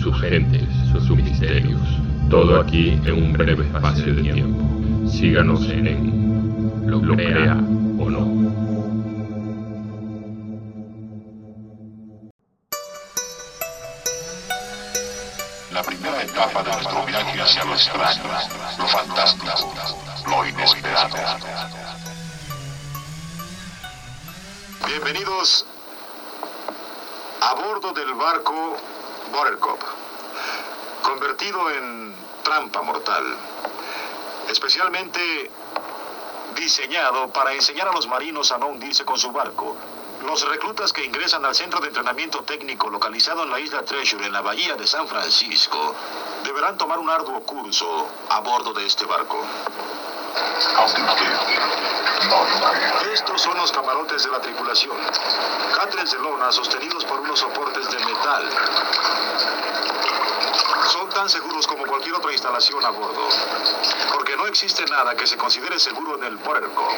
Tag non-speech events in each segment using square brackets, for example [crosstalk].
sus gentes, sus misterios. Todo aquí en un breve espacio de tiempo. Síganos en Lo Crea o No. La primera etapa de nuestro viaje hacia lo extraño, lo fantástico, lo inesperado. Bienvenidos a bordo del barco Buttercup, convertido en trampa mortal, especialmente diseñado para enseñar a los marinos a no hundirse con su barco. Los reclutas que ingresan al centro de entrenamiento técnico localizado en la isla Treasure en la bahía de San Francisco deberán tomar un arduo curso a bordo de este barco. Estos son los camarotes de la tripulación. De lona sostenidos por unos soportes de metal. Son tan seguros como cualquier otra instalación a bordo, porque no existe nada que se considere seguro en el puerto.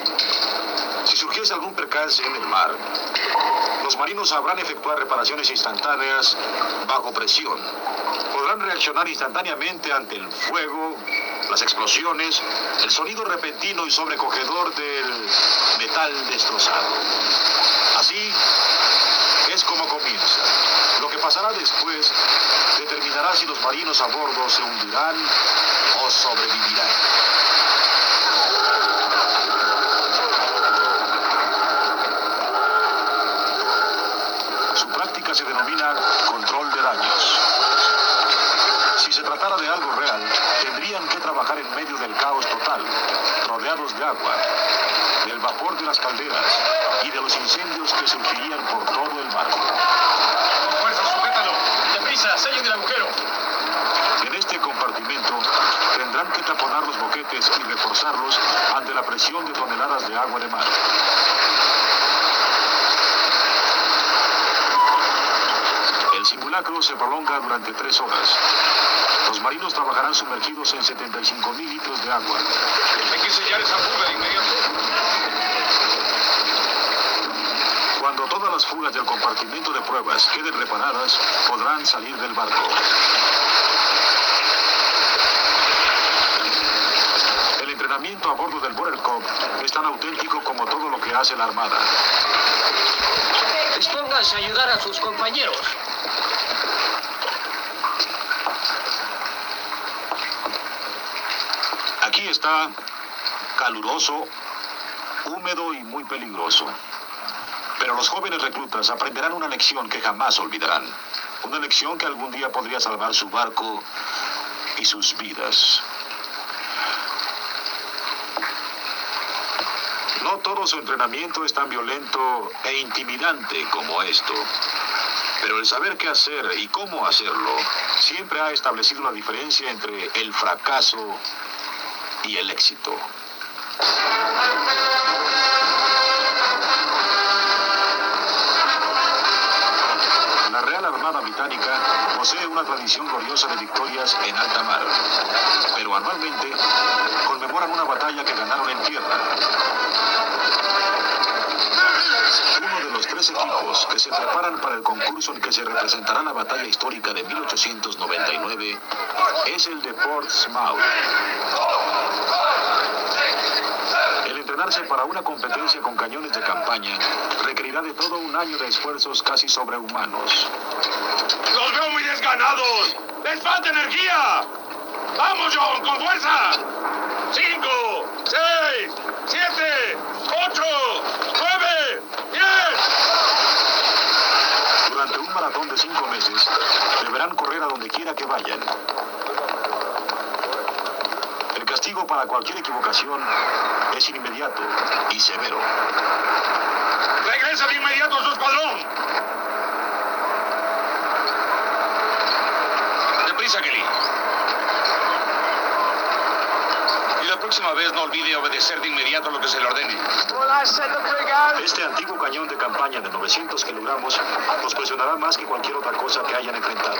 Si surgiese algún percance en el mar, los marinos sabrán efectuar reparaciones instantáneas bajo presión. Podrán reaccionar instantáneamente ante el fuego, las explosiones, el sonido repentino y sobrecogedor del metal destrozado. Así es como comienza. Lo que pasará después determinará si los marinos a bordo se hundirán o sobrevivirán. Su práctica se denomina control de daños. Si se tratara de algo real, tendrían que trabajar en medio del caos total, rodeados de agua, del vapor de las calderas y de los incendios que surgirían por todo el mar. Con fuerza, sujétalo. Deprisa, sellen el agujero. En este compartimento tendrán que taponar los boquetes y reforzarlos ante la presión de toneladas de agua de mar. El simulacro se prolonga durante tres horas. Los marinos trabajarán sumergidos en 75 mil litros de agua. Hay que sellar esa fuga de inmediato. Cuando todas las fugas del compartimento de pruebas queden reparadas, podrán salir del barco. El entrenamiento a bordo del Border es tan auténtico como todo lo que hace la Armada. Dispónganse a ayudar a sus compañeros. Está caluroso, húmedo y muy peligroso. Pero los jóvenes reclutas aprenderán una lección que jamás olvidarán. Una lección que algún día podría salvar su barco y sus vidas. No todo su entrenamiento es tan violento e intimidante como esto. Pero el saber qué hacer y cómo hacerlo siempre ha establecido la diferencia entre el fracaso y el éxito. La Real Armada Británica posee una tradición gloriosa de victorias en alta mar, pero anualmente conmemoran una batalla que ganaron en tierra. Uno de los tres equipos que se preparan para el concurso en que se representará la batalla histórica de 1899 es el de Portsmouth. El entrenarse para una competencia con cañones de campaña requerirá de todo un año de esfuerzos casi sobrehumanos. ¡Los veo muy desganados! ¡Les falta energía! ¡Vamos, John, con fuerza! ¡Cinco! ¡Seis! ¡Siete! ¡Ocho! ¡Nueve! ¡Diez! Durante un maratón de cinco meses, deberán correr a donde quiera que vayan. El castigo para cualquier equivocación es inmediato y severo. ¡Regresa de inmediato a su escuadrón! Deprisa, Kelly. Próxima vez no olvide obedecer de inmediato lo que se le ordene. Este antiguo cañón de campaña de 900 kilogramos los presionará más que cualquier otra cosa que hayan enfrentado.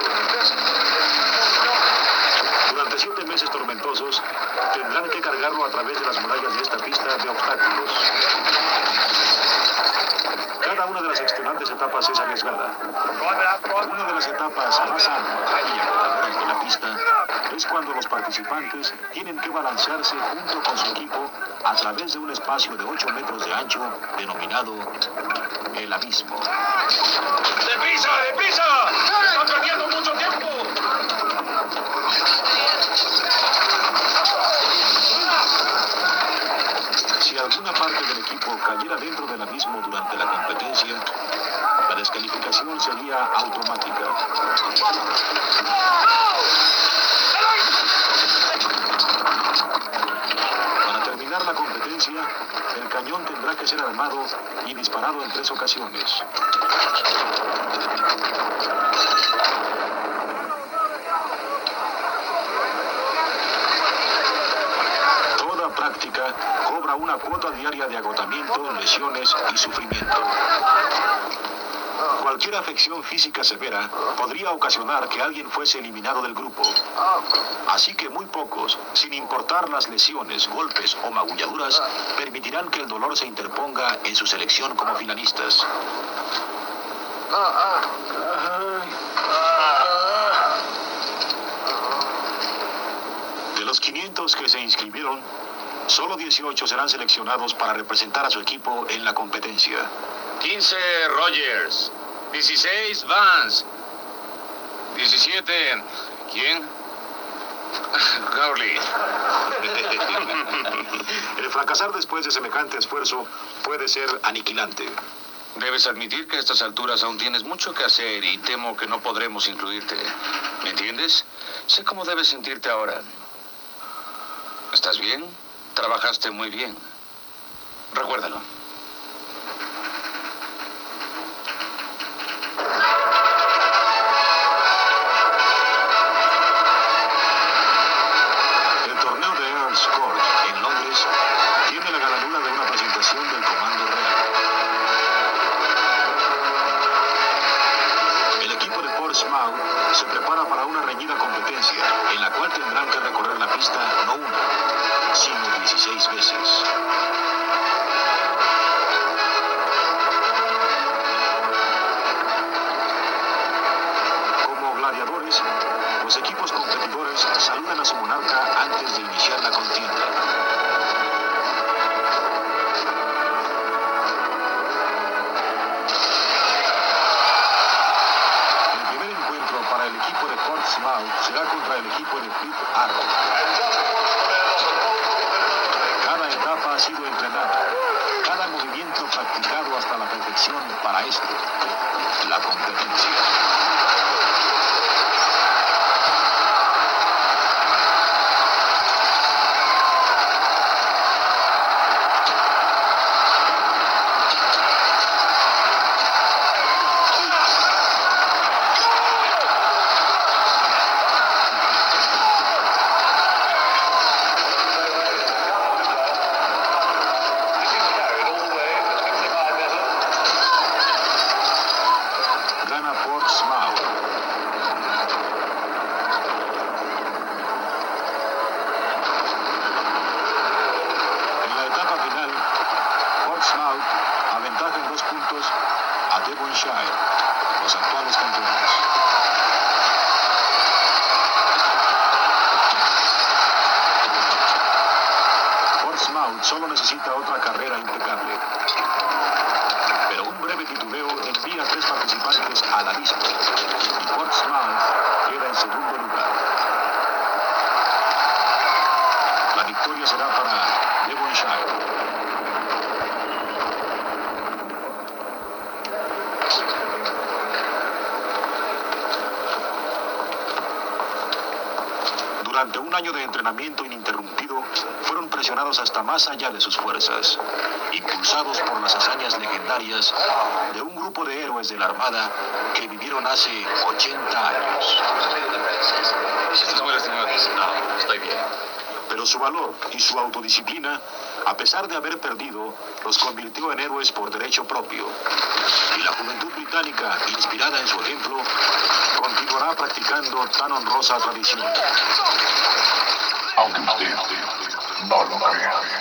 Durante siete meses tormentosos, tendrán que cargarlo a través de las murallas de esta pista de obstáculos. Una de las extenuantes etapas es arriesgada. Una de las etapas más arduas y pista, es cuando los participantes tienen que balancearse junto con su equipo a través de un espacio de 8 metros de ancho denominado el abismo. ¡Deprisa, deprisa! ¡Están perdiendo mucho tiempo! Si alguna parte del equipo cayera dentro del abismo durante la la descalificación sería automática. Para terminar la competencia, el cañón tendrá que ser armado y disparado en tres ocasiones. Toda práctica cobra una cuota diaria de agotamiento, lesiones y sufrimiento. Cualquier afección física severa podría ocasionar que alguien fuese eliminado del grupo. Así que muy pocos, sin importar las lesiones, golpes o magulladuras, permitirán que el dolor se interponga en su selección como finalistas. De los 500 que se inscribieron, solo 18 serán seleccionados para representar a su equipo en la competencia. 15 Rogers. 16 Vance. 17. ¿Quién? [laughs] Gurley. [laughs] El fracasar después de semejante esfuerzo puede ser aniquilante. Debes admitir que a estas alturas aún tienes mucho que hacer y temo que no podremos incluirte. ¿Me entiendes? Sé cómo debes sentirte ahora. ¿Estás bien? Trabajaste muy bien. Recuérdalo. No una, sino 16 veces. Como gladiadores, los equipos competidores saludan a su monarca antes de iniciar la contienda. El primer encuentro para el equipo de Portsmouth será contra el equipo de Pitt Arrow. La competencia. Gana Portsmouth. En la etapa final, Portsmouth aventaja en dos puntos a Devonshire, los actuales campeones. Portsmouth solo necesita otra carrera impecable. Pero un breve titubeo envía a tres participantes al abismo y Portsmouth queda en segundo lugar. La victoria será para Devonshire. Durante un año de entrenamiento ininterrumpido, fueron presionados hasta más allá de sus fuerzas, impulsados por las hazañas legendarias de un grupo de héroes de la Armada que vivieron hace 80 años. ¿Estás muy lastimado? No, estoy bien. Pero su valor y su autodisciplina, a pesar de haber perdido, los convirtió en héroes por derecho propio. Y la juventud británica, inspirada en su ejemplo, continuará practicando tan honrosa tradición. aunque usted no lo crea.